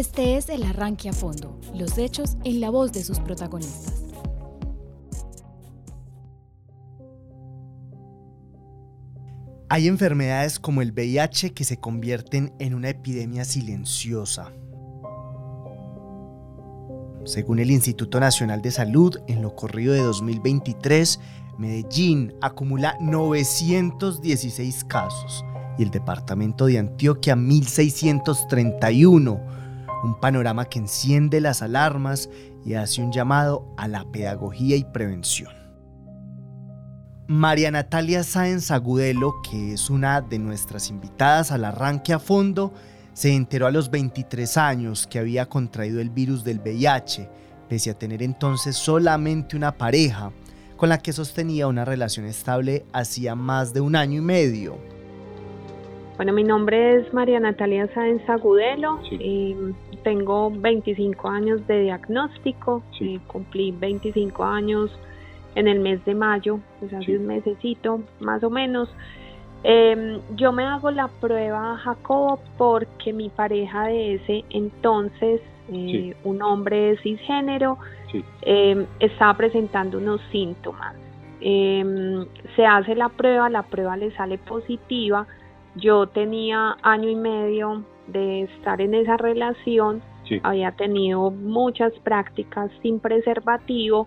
Este es el arranque a fondo, los hechos en la voz de sus protagonistas. Hay enfermedades como el VIH que se convierten en una epidemia silenciosa. Según el Instituto Nacional de Salud, en lo corrido de 2023, Medellín acumula 916 casos y el departamento de Antioquia 1631, un panorama que enciende las alarmas y hace un llamado a la pedagogía y prevención. María Natalia Sáenz Agudelo, que es una de nuestras invitadas al arranque a fondo, se enteró a los 23 años que había contraído el virus del VIH, pese a tener entonces solamente una pareja con la que sostenía una relación estable hacía más de un año y medio. Bueno, mi nombre es María Natalia Sáenz Agudelo, y tengo 25 años de diagnóstico, y cumplí 25 años en el mes de mayo, pues hace un mesecito más o menos. Em, yo me hago la prueba Jacobo porque mi pareja de ese entonces, eh, un hombre cisgénero, eh, estaba presentando unos síntomas. Em, se hace la prueba, la prueba le sale positiva. Yo tenía año y medio de estar en esa relación, había tenido muchas prácticas sin preservativo,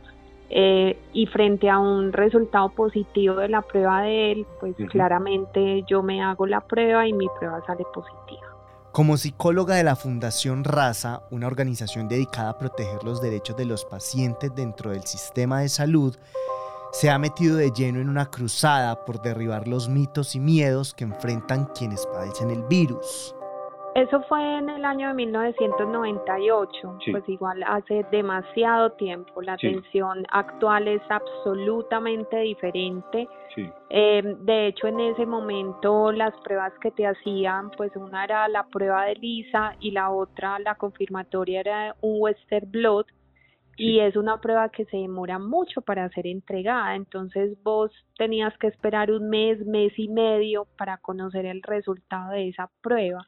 eh, y frente a un resultado positivo de la prueba de él, pues claramente yo me hago la prueba y mi prueba sale positiva. Como psicóloga de la Fundación Raza, una organización dedicada a proteger los derechos de los pacientes dentro del sistema de salud, se ha metido de lleno en una cruzada por derribar los mitos y miedos que enfrentan quienes padecen el virus. Eso fue en el año de 1998, pues igual hace demasiado tiempo. La atención actual es absolutamente diferente. Eh, de hecho, en ese momento las pruebas que te hacían, pues una era la prueba de Lisa y la otra, la confirmatoria, era un Western Blot. Y es una prueba que se demora mucho para ser entregada, entonces vos tenías que esperar un mes, mes y medio para conocer el resultado de esa prueba.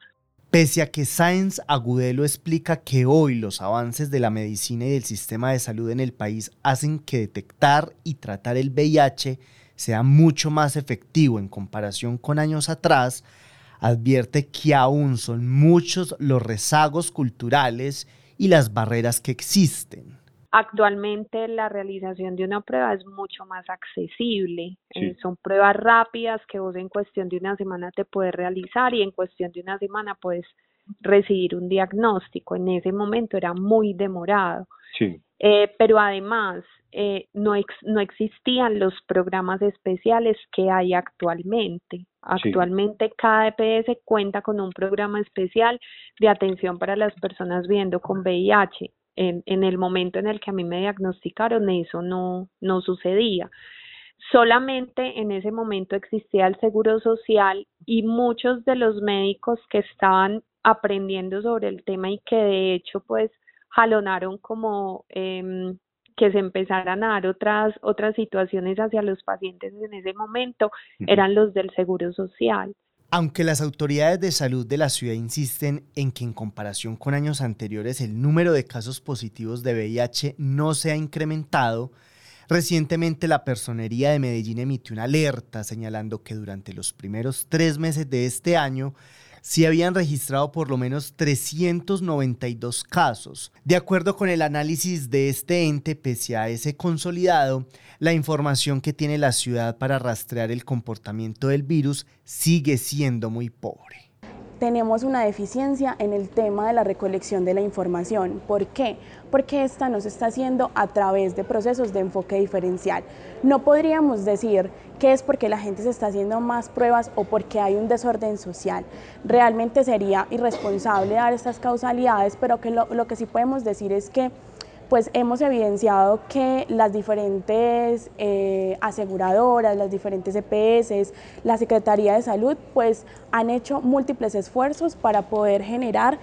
Pese a que Sáenz Agudelo explica que hoy los avances de la medicina y del sistema de salud en el país hacen que detectar y tratar el VIH sea mucho más efectivo en comparación con años atrás, advierte que aún son muchos los rezagos culturales y las barreras que existen. Actualmente la realización de una prueba es mucho más accesible. Eh, son pruebas rápidas que vos en cuestión de una semana te puedes realizar y en cuestión de una semana puedes recibir un diagnóstico. En ese momento era muy demorado. Eh, pero además eh, no, no existían los programas especiales que hay actualmente. Actualmente cada EPS cuenta con un programa especial de atención para las personas viviendo con VIH en, en el momento en el que a mí me diagnosticaron eso no, no sucedía. Solamente en ese momento existía el seguro social y muchos de los médicos que estaban aprendiendo sobre el tema y que de hecho pues jalonaron como eh, que se empezaran a dar otras otras situaciones hacia los pacientes en ese momento eran los del seguro social. Aunque las autoridades de salud de la ciudad insisten en que en comparación con años anteriores el número de casos positivos de VIH no se ha incrementado, recientemente la Personería de Medellín emitió una alerta señalando que durante los primeros tres meses de este año si habían registrado por lo menos 392 casos. De acuerdo con el análisis de este ente, pese a ese consolidado, la información que tiene la ciudad para rastrear el comportamiento del virus sigue siendo muy pobre tenemos una deficiencia en el tema de la recolección de la información. ¿Por qué? Porque esta no se está haciendo a través de procesos de enfoque diferencial. No podríamos decir que es porque la gente se está haciendo más pruebas o porque hay un desorden social. Realmente sería irresponsable dar estas causalidades, pero que lo, lo que sí podemos decir es que pues hemos evidenciado que las diferentes eh, aseguradoras, las diferentes EPS, la Secretaría de Salud, pues han hecho múltiples esfuerzos para poder generar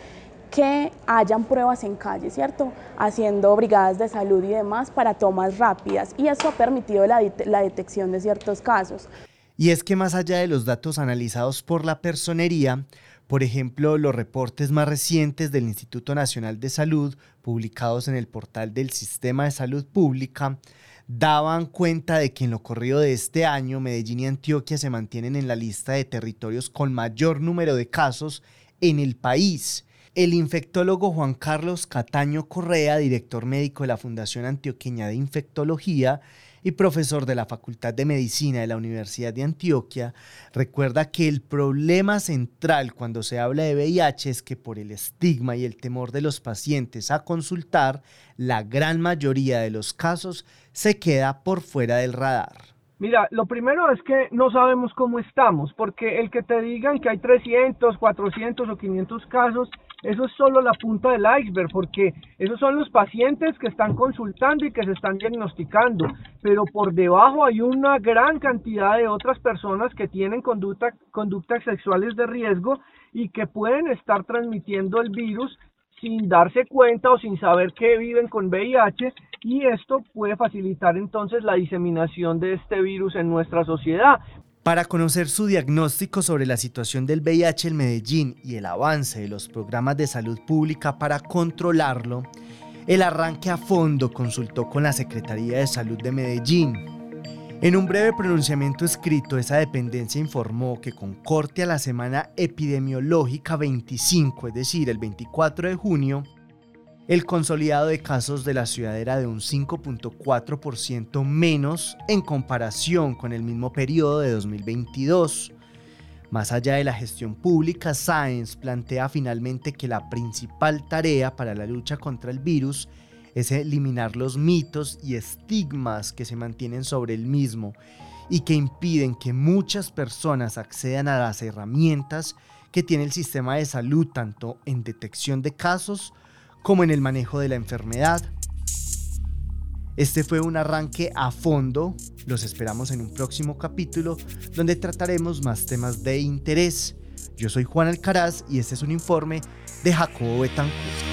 que hayan pruebas en calle, ¿cierto? Haciendo brigadas de salud y demás para tomas rápidas y eso ha permitido la, la detección de ciertos casos. Y es que más allá de los datos analizados por la personería, Por ejemplo, los reportes más recientes del Instituto Nacional de Salud, publicados en el portal del Sistema de Salud Pública, daban cuenta de que en lo corrido de este año Medellín y Antioquia se mantienen en la lista de territorios con mayor número de casos en el país. El infectólogo Juan Carlos Cataño Correa, director médico de la Fundación Antioqueña de Infectología, y profesor de la Facultad de Medicina de la Universidad de Antioquia, recuerda que el problema central cuando se habla de VIH es que por el estigma y el temor de los pacientes a consultar, la gran mayoría de los casos se queda por fuera del radar. Mira, lo primero es que no sabemos cómo estamos, porque el que te digan que hay 300, 400 o 500 casos eso es solo la punta del iceberg, porque esos son los pacientes que están consultando y que se están diagnosticando, pero por debajo hay una gran cantidad de otras personas que tienen conducta, conductas sexuales de riesgo y que pueden estar transmitiendo el virus sin darse cuenta o sin saber que viven con VIH y esto puede facilitar entonces la diseminación de este virus en nuestra sociedad. Para conocer su diagnóstico sobre la situación del VIH en Medellín y el avance de los programas de salud pública para controlarlo, el arranque a fondo consultó con la Secretaría de Salud de Medellín. En un breve pronunciamiento escrito, esa dependencia informó que con corte a la semana epidemiológica 25, es decir, el 24 de junio, el consolidado de casos de la ciudad era de un 5.4% menos en comparación con el mismo periodo de 2022. Más allá de la gestión pública, Science plantea finalmente que la principal tarea para la lucha contra el virus es eliminar los mitos y estigmas que se mantienen sobre el mismo y que impiden que muchas personas accedan a las herramientas que tiene el sistema de salud tanto en detección de casos como en el manejo de la enfermedad. Este fue un arranque a fondo, los esperamos en un próximo capítulo donde trataremos más temas de interés. Yo soy Juan Alcaraz y este es un informe de Jacobo Betancourt.